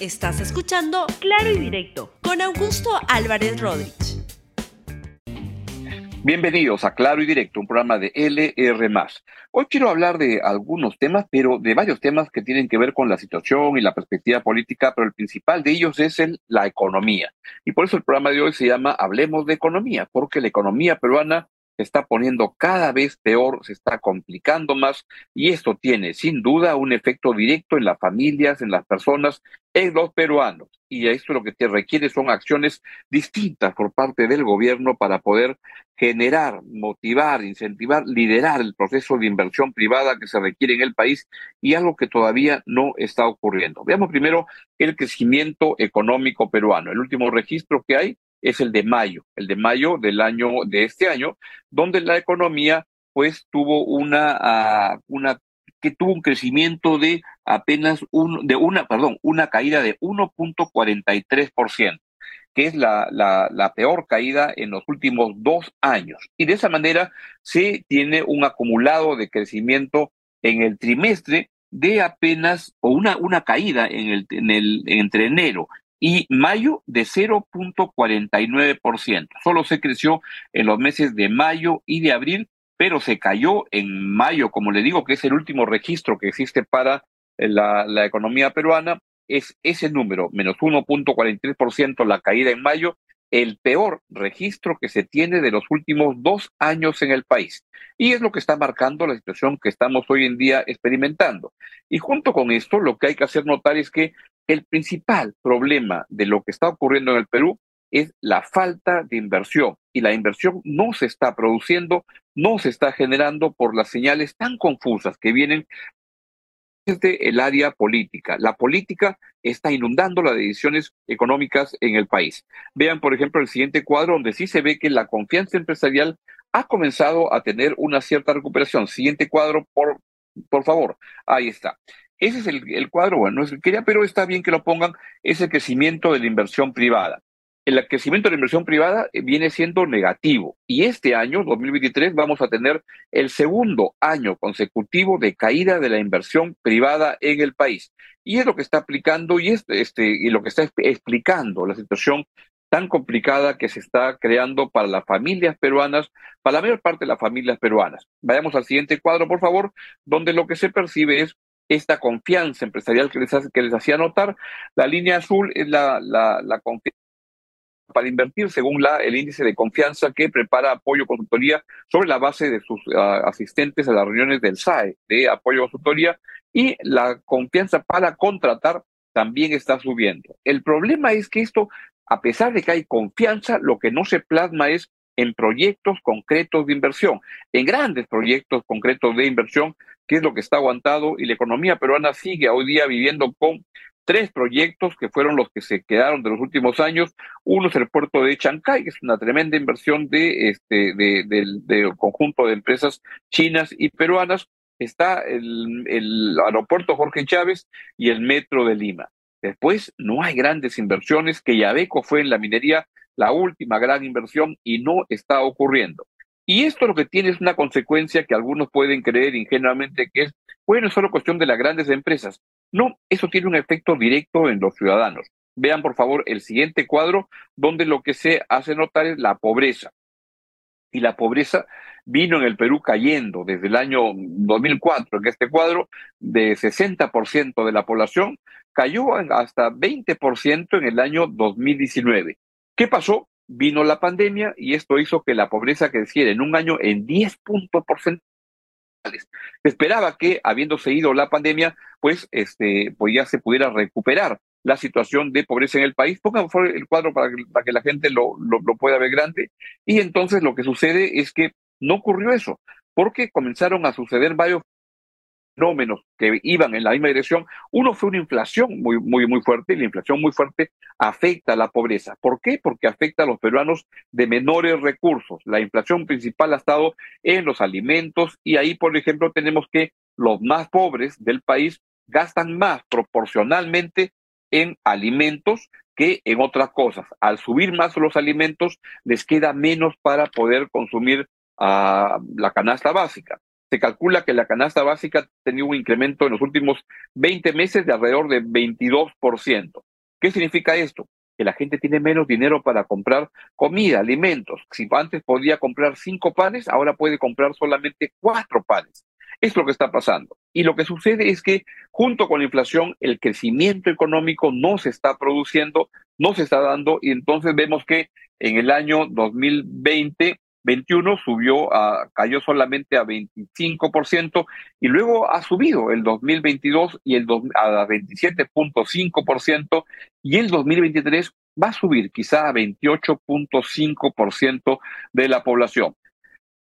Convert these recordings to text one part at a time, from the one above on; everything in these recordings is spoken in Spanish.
Estás escuchando Claro y Directo con Augusto Álvarez Rodríguez. Bienvenidos a Claro y Directo, un programa de LR. Hoy quiero hablar de algunos temas, pero de varios temas que tienen que ver con la situación y la perspectiva política, pero el principal de ellos es el, la economía. Y por eso el programa de hoy se llama Hablemos de Economía, porque la economía peruana se está poniendo cada vez peor, se está complicando más y esto tiene sin duda un efecto directo en las familias, en las personas, en los peruanos. Y esto lo que te requiere son acciones distintas por parte del gobierno para poder generar, motivar, incentivar, liderar el proceso de inversión privada que se requiere en el país y algo que todavía no está ocurriendo. Veamos primero el crecimiento económico peruano. El último registro que hay es el de mayo, el de mayo del año de este año, donde la economía pues tuvo una, ah, una que tuvo un crecimiento de apenas un, de una, perdón, una caída de 1.43%, que es la, la, la peor caída en los últimos dos años. Y de esa manera se tiene un acumulado de crecimiento en el trimestre de apenas, o una, una caída en el, en el, entre enero y mayo de 0.49%. Solo se creció en los meses de mayo y de abril, pero se cayó en mayo, como le digo, que es el último registro que existe para la, economía peruana, es ese número, menos 1.43% la caída en mayo, el peor registro que se tiene de los últimos dos años en el país. Y es lo que está marcando la situación que estamos hoy en día experimentando. Y junto con esto, lo que hay que hacer notar es que el principal problema de lo que está ocurriendo en el Perú es la falta de inversión. Y la inversión no se está produciendo, no se está generando por las señales tan confusas que vienen desde el área política. La política está inundando las decisiones económicas en el país. Vean, por ejemplo, el siguiente cuadro donde sí se ve que la confianza empresarial ha comenzado a tener una cierta recuperación. Siguiente cuadro, por, por favor. Ahí está. Ese es el, cuadro, bueno, quería, pero está bien que lo pongan, es el crecimiento de la inversión privada. El crecimiento de la inversión privada eh, viene siendo negativo y este año, 2023, vamos a tener el segundo año consecutivo de caída de la inversión privada en el país. Y es lo que está aplicando y, este, y lo que está explicando la situación tan complicada que se está creando para las familias peruanas, para la mayor parte de las familias peruanas. Vayamos al siguiente cuadro, por favor, donde lo que se percibe es esta confianza empresarial que les, que les hacía notar. La línea azul es la, la, confianza para invertir según la, el índice de confianza que prepara Apoyo Consultoría sobre la base de sus ah, asistentes a las reuniones del SAE de Apoyo Consultoría y la confianza para contratar también está subiendo. El problema es que esto, a pesar de que hay confianza, lo que no se plasma es en proyectos concretos de inversión, en grandes proyectos concretos de inversión, que es lo que está aguantado, y la economía peruana sigue hoy día viviendo con tres proyectos que fueron los que se quedaron de los últimos años. Uno es el puerto de Chancay, que es una tremenda inversión de este conjunto de empresas chinas y peruanas. Está el, el aeropuerto Jorge Chávez y el metro de Lima. Después no hay grandes inversiones, que Yabeco fue en la minería la última gran inversión y no está ocurriendo. Y esto lo que tiene es una consecuencia que algunos pueden creer ingenuamente que es, bueno, es solo cuestión de las grandes empresas. No, eso tiene un efecto directo en los ciudadanos. Vean, por favor, el siguiente cuadro, donde lo que se hace notar es la pobreza. Y la pobreza vino en el Perú cayendo desde el año 2004, en este cuadro, de 60% de la población, cayó hasta 20% en el año 2019. ¿Qué pasó? Vino la pandemia y esto hizo que la pobreza creciera en un año en 10 puntos porcentuales. Se esperaba que, habiéndose ido la pandemia, pues, este, pues ya se pudiera recuperar la situación de pobreza en el país. Pongan el cuadro para que, para que la gente lo, lo, lo pueda ver grande. Y entonces lo que sucede es que no ocurrió eso, porque comenzaron a suceder varios fenómenos que iban en la misma dirección. Uno fue una inflación muy, muy, muy fuerte, y la inflación muy fuerte afecta a la pobreza. ¿Por qué? Porque afecta a los peruanos de menores recursos. La inflación principal ha estado en los alimentos y ahí, por ejemplo, tenemos que los más pobres del país gastan más proporcionalmente en alimentos que en otras cosas. Al subir más los alimentos, les queda menos para poder consumir uh, la canasta básica se calcula que la canasta básica ha tenido un incremento en los últimos 20 meses de alrededor de 22%. ¿Qué significa esto? Que la gente tiene menos dinero para comprar comida, alimentos. Si antes podía comprar cinco panes, ahora puede comprar solamente cuatro panes. Es lo que está pasando. Y lo que sucede es que junto con la inflación, el crecimiento económico no se está produciendo, no se está dando, y entonces vemos que en el año 2020 21 subió a, cayó solamente a 25% y luego ha subido el 2022 y el a 27.5% y el 2023 va a subir quizá a 28.5% de la población.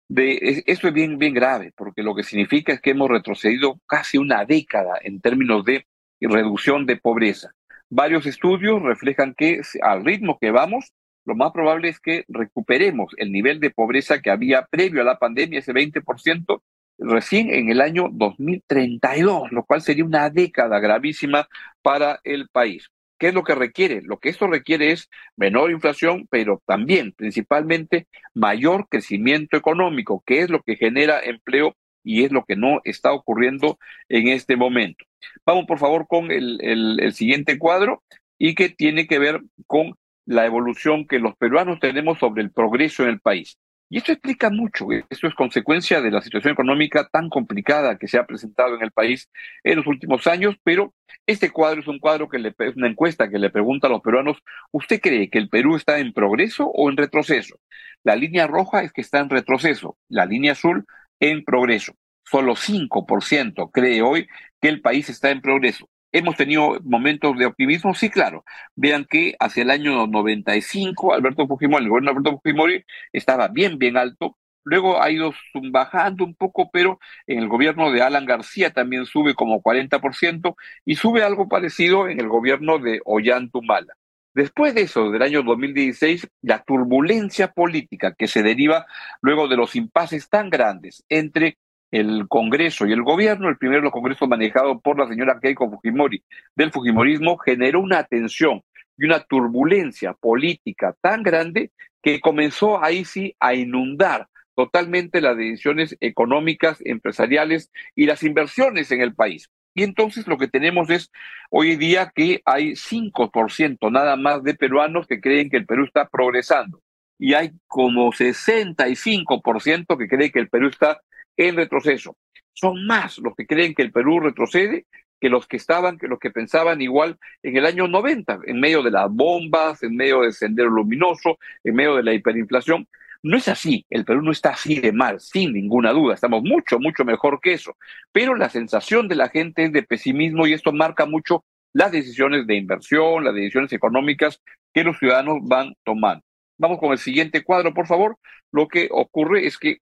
Esto es bien, bien grave, porque lo que significa es que hemos retrocedido casi una década en términos de reducción de pobreza. Varios estudios reflejan que al ritmo que vamos, lo más probable es que recuperemos el nivel de pobreza que había previo a la pandemia, ese 20%, recién en el año 2032, lo cual sería una década gravísima para el país. ¿Qué es lo que requiere? Lo que esto requiere es menor inflación, pero también, principalmente, mayor crecimiento económico, que es lo que genera empleo y es lo que no está ocurriendo en este momento. Vamos, por favor, con el, siguiente cuadro y que tiene que ver con la evolución que los peruanos tenemos sobre el progreso en el país. Y esto explica mucho, esto es consecuencia de la situación económica tan complicada que se ha presentado en el país en los últimos años, pero este cuadro es un cuadro que le, es una encuesta que le pregunta a los peruanos, ¿usted cree que el Perú está en progreso o en retroceso? La línea roja es que está en retroceso, la línea azul en progreso. Solo 5% cree hoy que el país está en progreso. Hemos tenido momentos de optimismo, sí, claro. Vean que hacia el año 95, Alberto Fujimori, el gobierno de Alberto Fujimori estaba bien, bien alto. Luego ha ido bajando un poco, pero en el gobierno de Alan García también sube como 40% y sube algo parecido en el gobierno de Ollantumala. Después de eso, del año 2016, la turbulencia política que se deriva luego de los impases tan grandes entre el Congreso y el gobierno, el primero los congresos manejado por la señora Keiko Fujimori del Fujimorismo, generó una tensión y una turbulencia política tan grande que comenzó ahí sí a inundar totalmente las decisiones económicas, empresariales y las inversiones en el país. Y entonces lo que tenemos es hoy día que hay 5% nada más de peruanos que creen que el Perú está progresando. Y hay como 65% que creen que el Perú está en retroceso. Son más los que creen que el Perú retrocede que los que estaban, que los que pensaban igual en el año 90, en medio de las bombas, en medio del sendero luminoso, en medio de la hiperinflación. No es así, el Perú no está así de mal, sin ninguna duda, estamos mucho, mucho mejor que eso, pero la sensación de la gente es de pesimismo y esto marca mucho las decisiones de inversión, las decisiones económicas que los ciudadanos van tomando. Vamos con el siguiente cuadro, por favor. Lo que ocurre es que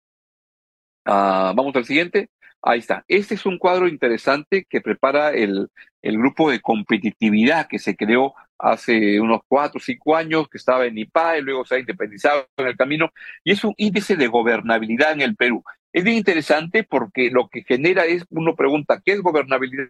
Ah, vamos al siguiente. Ahí está. Este es un cuadro interesante que prepara el, el grupo de competitividad que se creó hace unos cuatro o cinco años, que estaba en IPAE, luego se ha independizado en el camino, y es un índice de gobernabilidad en el Perú. Es bien interesante porque lo que genera es, uno pregunta, ¿qué es gobernabilidad?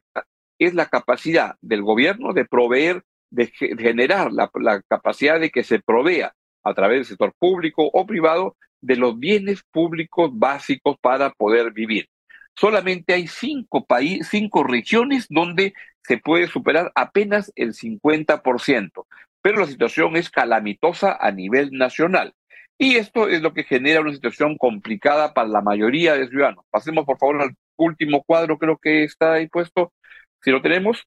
Es la capacidad del gobierno de proveer, de generar la, la capacidad de que se provea a través del sector público o privado de los bienes públicos básicos para poder vivir. Solamente hay cinco, países, cinco regiones donde se puede superar apenas el 50%, pero la situación es calamitosa a nivel nacional. Y esto es lo que genera una situación complicada para la mayoría de ciudadanos. Pasemos por favor al último cuadro, creo que está ahí puesto. Si lo tenemos,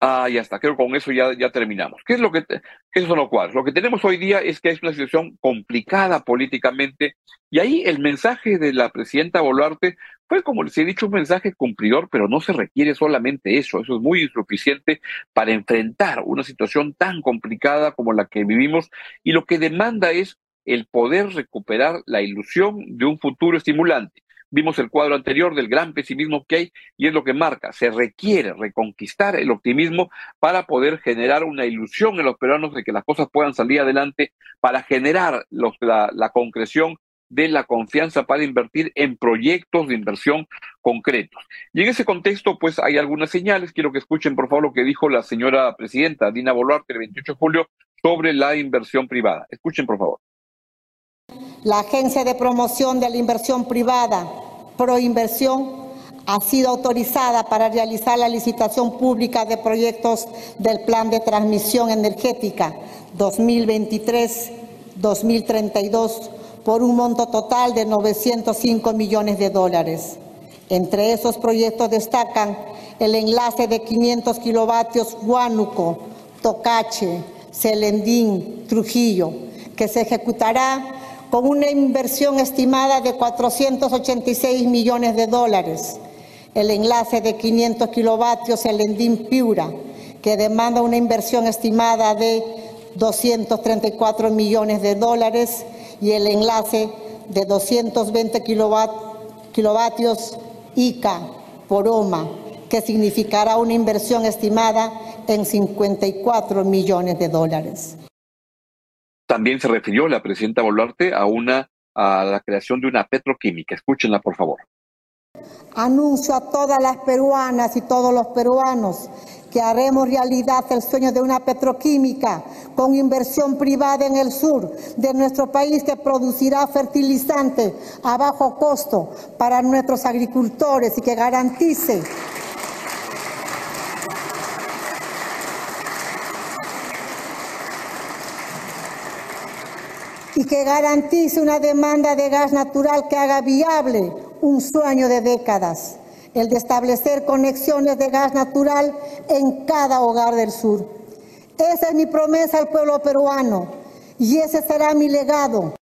Ah, ya está, creo que con eso ya, ya terminamos. ¿Qué es lo que, esos son los cuadros? Lo que tenemos hoy día es que es una situación complicada políticamente y ahí el mensaje de la presidenta Boluarte fue, como les he dicho, un mensaje cumplidor, pero no se requiere solamente eso, eso es muy insuficiente para enfrentar una situación tan complicada como la que vivimos y lo que demanda es el poder recuperar la ilusión de un futuro estimulante. Vimos el cuadro anterior del gran pesimismo que hay y es lo que marca. Se requiere reconquistar el optimismo para poder generar una ilusión en los peruanos de que las cosas puedan salir adelante, para generar la, concreción de la confianza para invertir en proyectos de inversión concretos. Y en ese contexto, pues hay algunas señales. Quiero que escuchen, por favor, lo que dijo la señora presidenta Dina Boluarte el 28 de julio sobre la inversión privada. Escuchen, por favor. La Agencia de Promoción de la Inversión Privada, Proinversión, ha sido autorizada para realizar la licitación pública de proyectos del Plan de Transmisión Energética 2023-2032 por un monto total de 905 millones de dólares. Entre esos proyectos destacan el enlace de 500 kilovatios Huánuco, Tocache, Celendín, Trujillo, que se ejecutará con una inversión estimada de 486 millones de dólares. El enlace de 500 kilovatios Celendín-Piura, que demanda una inversión estimada de 234 millones de dólares y el enlace de 220 kilovatios ICA por OMA, que significará una inversión estimada en 54 millones de dólares. También se refirió la presidenta Boluarte a una a la creación de una petroquímica. Escúchenla, por favor. Anuncio a todas las peruanas y todos los peruanos que haremos realidad el sueño de una petroquímica con inversión privada en el sur de nuestro país que producirá fertilizante a bajo costo para nuestros agricultores y que garantice y que garantice una demanda de gas natural que haga viable un sueño de décadas el de establecer conexiones de gas natural en cada hogar del sur. Esa es mi promesa al pueblo peruano y ese será mi legado.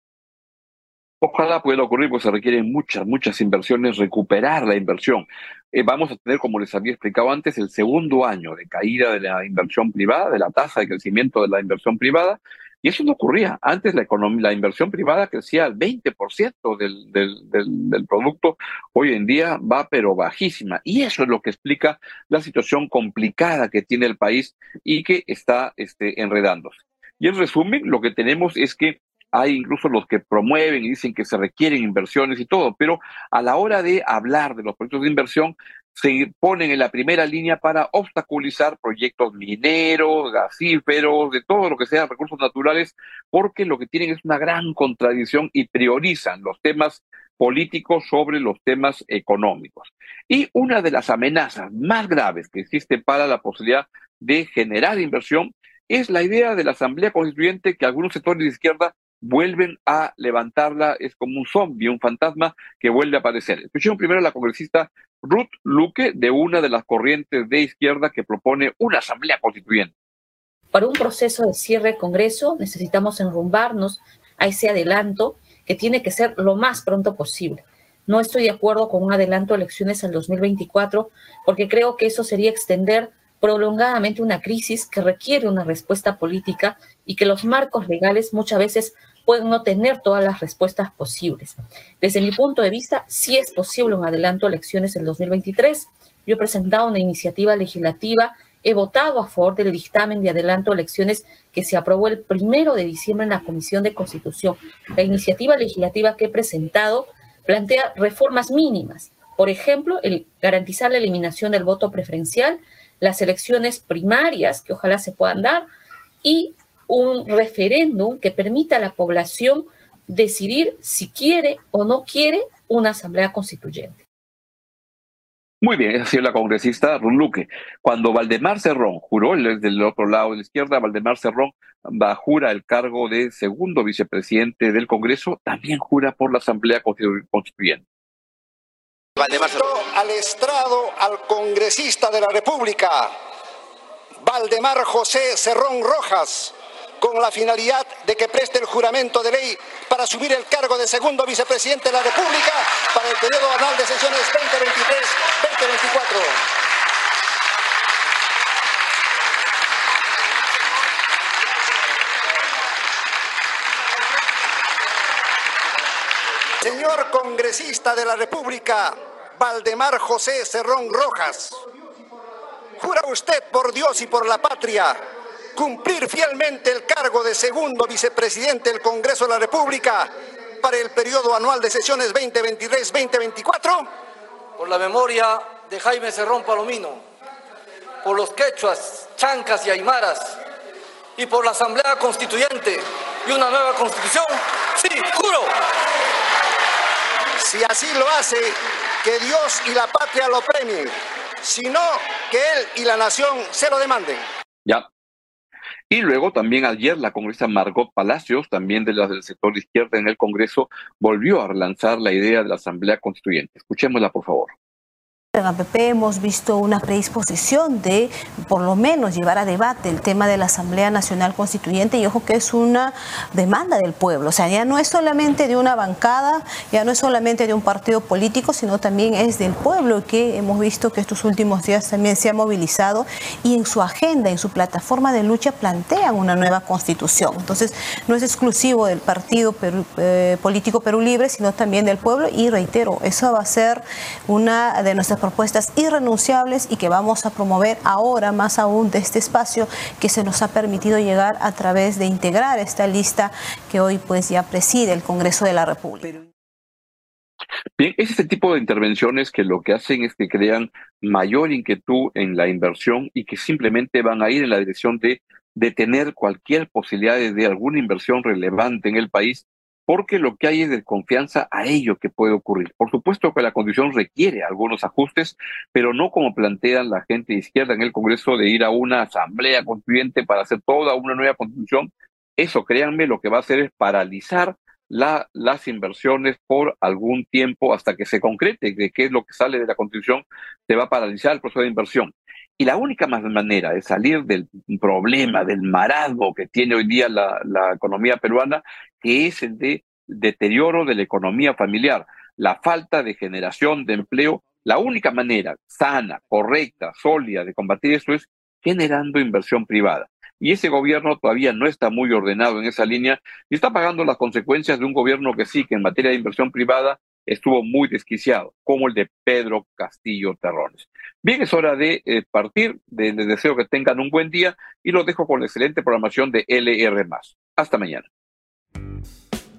Ojalá pueda ocurrir, porque se requieren muchas, muchas inversiones, recuperar la inversión. Eh, vamos a tener, como les había explicado antes, el segundo año de caída de la inversión privada, de la tasa de crecimiento de la inversión privada, y eso no ocurría. Antes la, economía, la inversión privada crecía al 20% del, del, del, del, producto, hoy en día va pero bajísima. Y eso es lo que explica la situación complicada que tiene el país y que está este, enredándose. Y en resumen, lo que tenemos es que hay incluso los que promueven y dicen que se requieren inversiones y todo, pero a la hora de hablar de los proyectos de inversión, se ponen en la primera línea para obstaculizar proyectos mineros, gasíferos, de todo lo que sea recursos naturales, porque lo que tienen es una gran contradicción y priorizan los temas políticos sobre los temas económicos. Y una de las amenazas más graves que existe para la posibilidad de generar inversión es la idea de la Asamblea Constituyente que algunos sectores de izquierda vuelven a levantarla, es como un zombie, un fantasma que vuelve a aparecer. Escuchemos primero a la congresista Ruth Luque de una de las corrientes de izquierda que propone una asamblea constituyente. Para un proceso de cierre del Congreso necesitamos enrumbarnos a ese adelanto que tiene que ser lo más pronto posible. No estoy de acuerdo con un adelanto de elecciones al 2024 porque creo que eso sería extender prolongadamente una crisis que requiere una respuesta política y que los marcos legales muchas veces pueden no tener todas las respuestas posibles. Desde mi punto de vista, sí es posible un adelanto a elecciones en 2023. Yo he presentado una iniciativa legislativa, he votado a favor del dictamen de adelanto a elecciones que se aprobó el primero de diciembre en la Comisión de Constitución. La iniciativa legislativa que he presentado plantea reformas mínimas. Por ejemplo, el garantizar la eliminación del voto preferencial, las elecciones primarias que ojalá se puedan dar y un referéndum que permita a la población decidir si quiere o no quiere una asamblea constituyente. Muy bien, esa ha sido la congresista Luque. Cuando Valdemar Cerrón juró, él es del otro lado de la izquierda, Valdemar Cerrón va, jura el cargo de segundo vicepresidente del Congreso, también jura por la Asamblea Constituyente. Valdemar al estrado al congresista de la República, Valdemar José Cerrón Rojas, con la finalidad de que preste el juramento de ley para asumir el cargo de segundo vicepresidente de la República para el periodo anual de sesiones 2023-2024. Señor congresista de la República, Valdemar José Cerrón Rojas, ¿jura usted por Dios y por la patria cumplir fielmente el cargo de segundo vicepresidente del Congreso de la República para el periodo anual de sesiones 2023-2024? Por la memoria de Jaime Cerrón Palomino, por los quechuas, chancas y aymaras, y por la Asamblea Constituyente y una nueva Constitución, sí, juro. Si así lo hace, que Dios y la patria lo premien, sino que él y la nación se lo demanden. Ya. Y luego también ayer la congresa Margot Palacios, también de del sector de izquierda en el Congreso, volvió a relanzar la idea de la Asamblea Constituyente. Escuchémosla, por favor. En APP hemos visto una predisposición de, por lo menos, llevar a debate el tema de la Asamblea Nacional Constituyente y ojo que es una demanda del pueblo. O sea, ya no es solamente de una bancada, ya no es solamente de un partido político, sino también es del pueblo que hemos visto que estos últimos días también se ha movilizado y en su agenda, en su plataforma de lucha plantean una nueva constitución. Entonces, no es exclusivo del partido eh, político Perú Libre, sino también del pueblo y reitero, eso va a ser una de nuestras propuestas irrenunciables y que vamos a promover ahora más aún de este espacio que se nos ha permitido llegar a través de integrar esta lista que hoy pues ya preside el Congreso de la República. Bien, es este tipo de intervenciones que lo que hacen es que crean mayor inquietud en la inversión y que simplemente van a ir en la dirección de detener cualquier posibilidad de alguna inversión relevante en el país porque lo que hay es desconfianza a ello que puede ocurrir. Por supuesto que la condición requiere algunos ajustes, pero no como plantean la gente de izquierda en el Congreso de ir a una asamblea constituyente para hacer toda una nueva constitución. Eso, créanme, lo que va a hacer es paralizar la, las inversiones por algún tiempo hasta que se concrete de qué es lo que sale de la constitución, se va a paralizar el proceso de inversión. Y la única manera de salir del problema, del marasmo que tiene hoy día la economía peruana, que es el de deterioro de la economía familiar, la falta de generación de empleo, la única manera sana, correcta, sólida de combatir eso es generando inversión privada. Y ese gobierno todavía no está muy ordenado en esa línea y está pagando las consecuencias de un gobierno que sí, que en materia de inversión privada estuvo muy desquiciado, como el de Pedro Castillo Terrones. Bien, es hora de eh, partir, les deseo que tengan un buen día y los dejo con la excelente programación de LR. Hasta mañana.